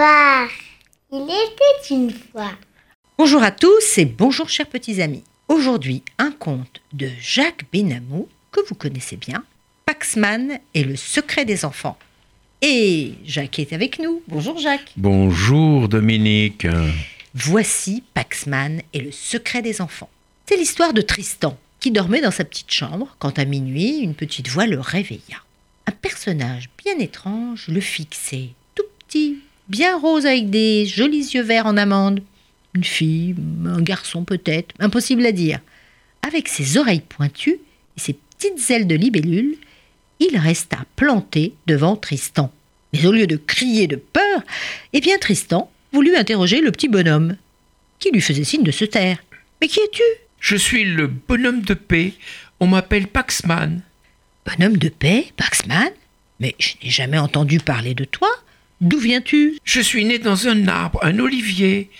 histoire. Il était une fois. Bonjour à tous et bonjour chers petits amis. Aujourd'hui, un conte de Jacques Benamou que vous connaissez bien, Paxman et le secret des enfants. Et Jacques est avec nous. Bonjour Jacques. Bonjour Dominique. Voici Paxman et le secret des enfants. C'est l'histoire de Tristan qui dormait dans sa petite chambre quand à minuit une petite voix le réveilla. Un personnage bien étrange le fixait, bien rose avec des jolis yeux verts en amande. Une fille, un garçon peut-être, impossible à dire. Avec ses oreilles pointues et ses petites ailes de libellule, il resta planté devant Tristan. Mais au lieu de crier de peur, eh bien Tristan voulut interroger le petit bonhomme, qui lui faisait signe de se taire. Mais qui es-tu Je suis le bonhomme de paix. On m'appelle Paxman. Bonhomme de paix, Paxman? Mais je n'ai jamais entendu parler de toi. D'où viens-tu Je suis né dans un arbre, un olivier,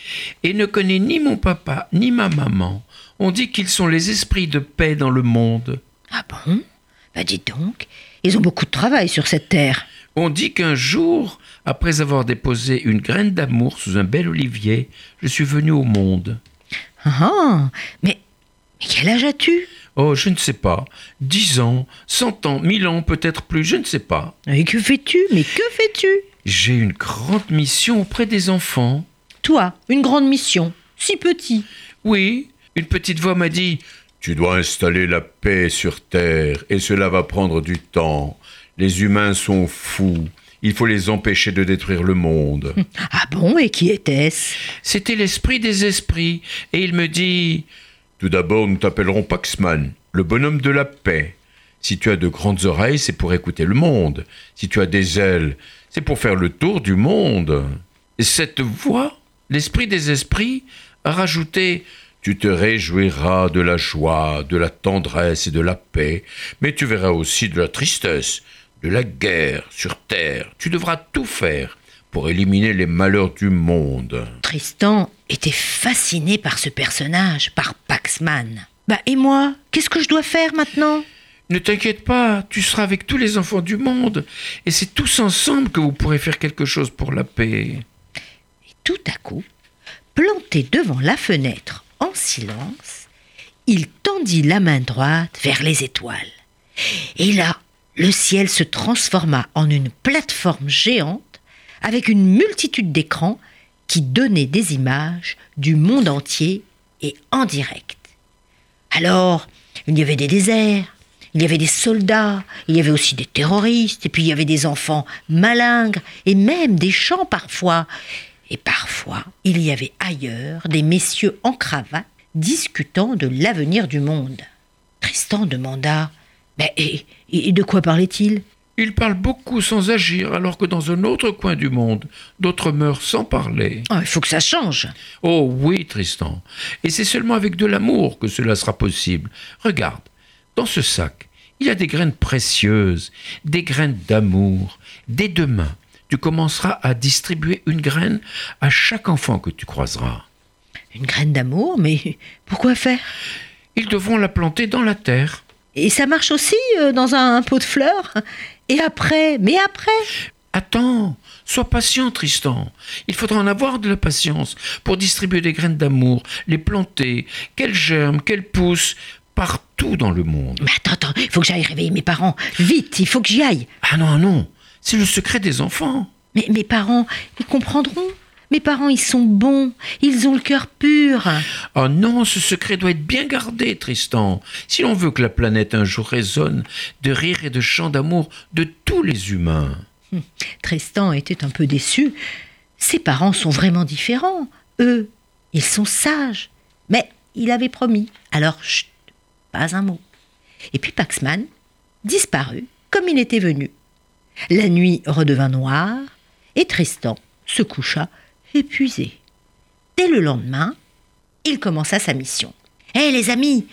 et ne connais ni mon papa ni ma maman. On dit qu'ils sont les esprits de paix dans le monde. Ah bon? Bah dis donc, ils ont beaucoup de travail sur cette terre. On dit qu'un jour, après avoir déposé une graine d'amour sous un bel olivier, je suis venu au monde. Ah ah Mais, mais quel âge as-tu? Oh, je ne sais pas. Dix ans, cent ans, mille ans, peut-être plus, je ne sais pas. Et que fais-tu? Mais que fais-tu? J'ai une grande mission auprès des enfants. Toi, une grande mission, si petit. Oui, une petite voix m'a dit Tu dois installer la paix sur Terre, et cela va prendre du temps. Les humains sont fous. Il faut les empêcher de détruire le monde. Ah bon Et qui était-ce? C'était l'esprit des esprits, et il me dit Tout d'abord, nous t'appellerons Paxman, le bonhomme de la paix. Si tu as de grandes oreilles, c'est pour écouter le monde. Si tu as des ailes, c'est pour faire le tour du monde. Et cette voix, l'esprit des esprits, a rajouté Tu te réjouiras de la joie, de la tendresse et de la paix, mais tu verras aussi de la tristesse, de la guerre sur terre. Tu devras tout faire pour éliminer les malheurs du monde. Tristan était fasciné par ce personnage, par Paxman. Bah et moi Qu'est-ce que je dois faire maintenant? Ne t'inquiète pas, tu seras avec tous les enfants du monde, et c'est tous ensemble que vous pourrez faire quelque chose pour la paix. Et tout à coup, planté devant la fenêtre en silence, il tendit la main droite vers les étoiles. Et là, le ciel se transforma en une plateforme géante avec une multitude d'écrans qui donnaient des images du monde entier et en direct. Alors, il y avait des déserts, il y avait des soldats, il y avait aussi des terroristes, et puis il y avait des enfants malingres, et même des chants parfois. Et parfois, il y avait ailleurs des messieurs en cravate discutant de l'avenir du monde. Tristan demanda Mais et, et de quoi parlait-il? Ils parlent beaucoup sans agir, alors que dans un autre coin du monde, d'autres meurent sans parler. Oh, Il faut que ça change. Oh oui, Tristan. Et c'est seulement avec de l'amour que cela sera possible. Regarde, dans ce sac, il y a des graines précieuses, des graines d'amour. Dès demain, tu commenceras à distribuer une graine à chaque enfant que tu croiseras. Une graine d'amour, mais pourquoi faire? Ils devront la planter dans la terre. Et ça marche aussi euh, dans un, un pot de fleurs? Et après Mais après? Attends, sois patient, Tristan. Il faudra en avoir de la patience pour distribuer des graines d'amour, les planter, qu'elles germent, qu'elles poussent partout dans le monde. Mais attends, attends, il faut que j'aille réveiller mes parents. Vite, il faut que j'y aille. Ah non, non, c'est le secret des enfants. Mais mes parents, ils comprendront. Mes parents, ils sont bons. Ils ont le cœur pur. Oh non, ce secret doit être bien gardé, Tristan. Si l'on veut que la planète un jour résonne de rires et de chants d'amour de tous les humains. Tristan était un peu déçu. Ses parents sont vraiment différents. Eux, ils sont sages. Mais il avait promis. Alors, chut, pas un mot. Et puis Paxman disparut comme il était venu. La nuit redevint noire et Tristan se coucha épuisé. Dès le lendemain, il commença sa mission. Hé les amis,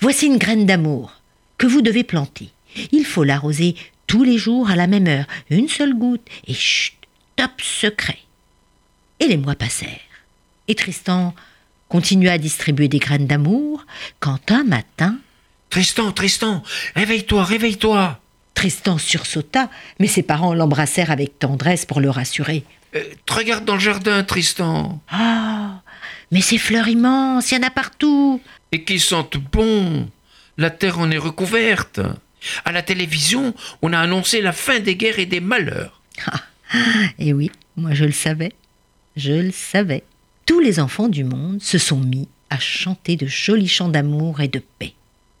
voici une graine d'amour que vous devez planter. Il faut l'arroser tous les jours à la même heure, une seule goutte, et chut, top secret. Et les mois passèrent. Et Tristan continua à distribuer des graines d'amour quand un matin, Tristan, Tristan, réveille-toi, réveille-toi. Tristan sursauta, mais ses parents l'embrassèrent avec tendresse pour le rassurer. Euh, regarde dans le jardin, Tristan. Ah, mais ces fleurs immenses, il y en a partout. Et qui sentent bon. La terre en est recouverte. À la télévision, on a annoncé la fin des guerres et des malheurs. et oui, moi je le savais. Je le savais. Tous les enfants du monde se sont mis à chanter de jolis chants d'amour et de paix.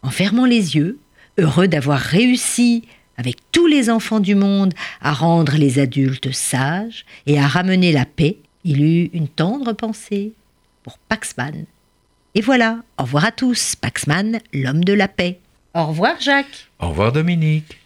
En fermant les yeux, heureux d'avoir réussi avec tous les enfants du monde à rendre les adultes sages et à ramener la paix, il eut une tendre pensée pour Paxman. Et voilà, au revoir à tous, Paxman, l'homme de la paix. Au revoir Jacques. Au revoir Dominique.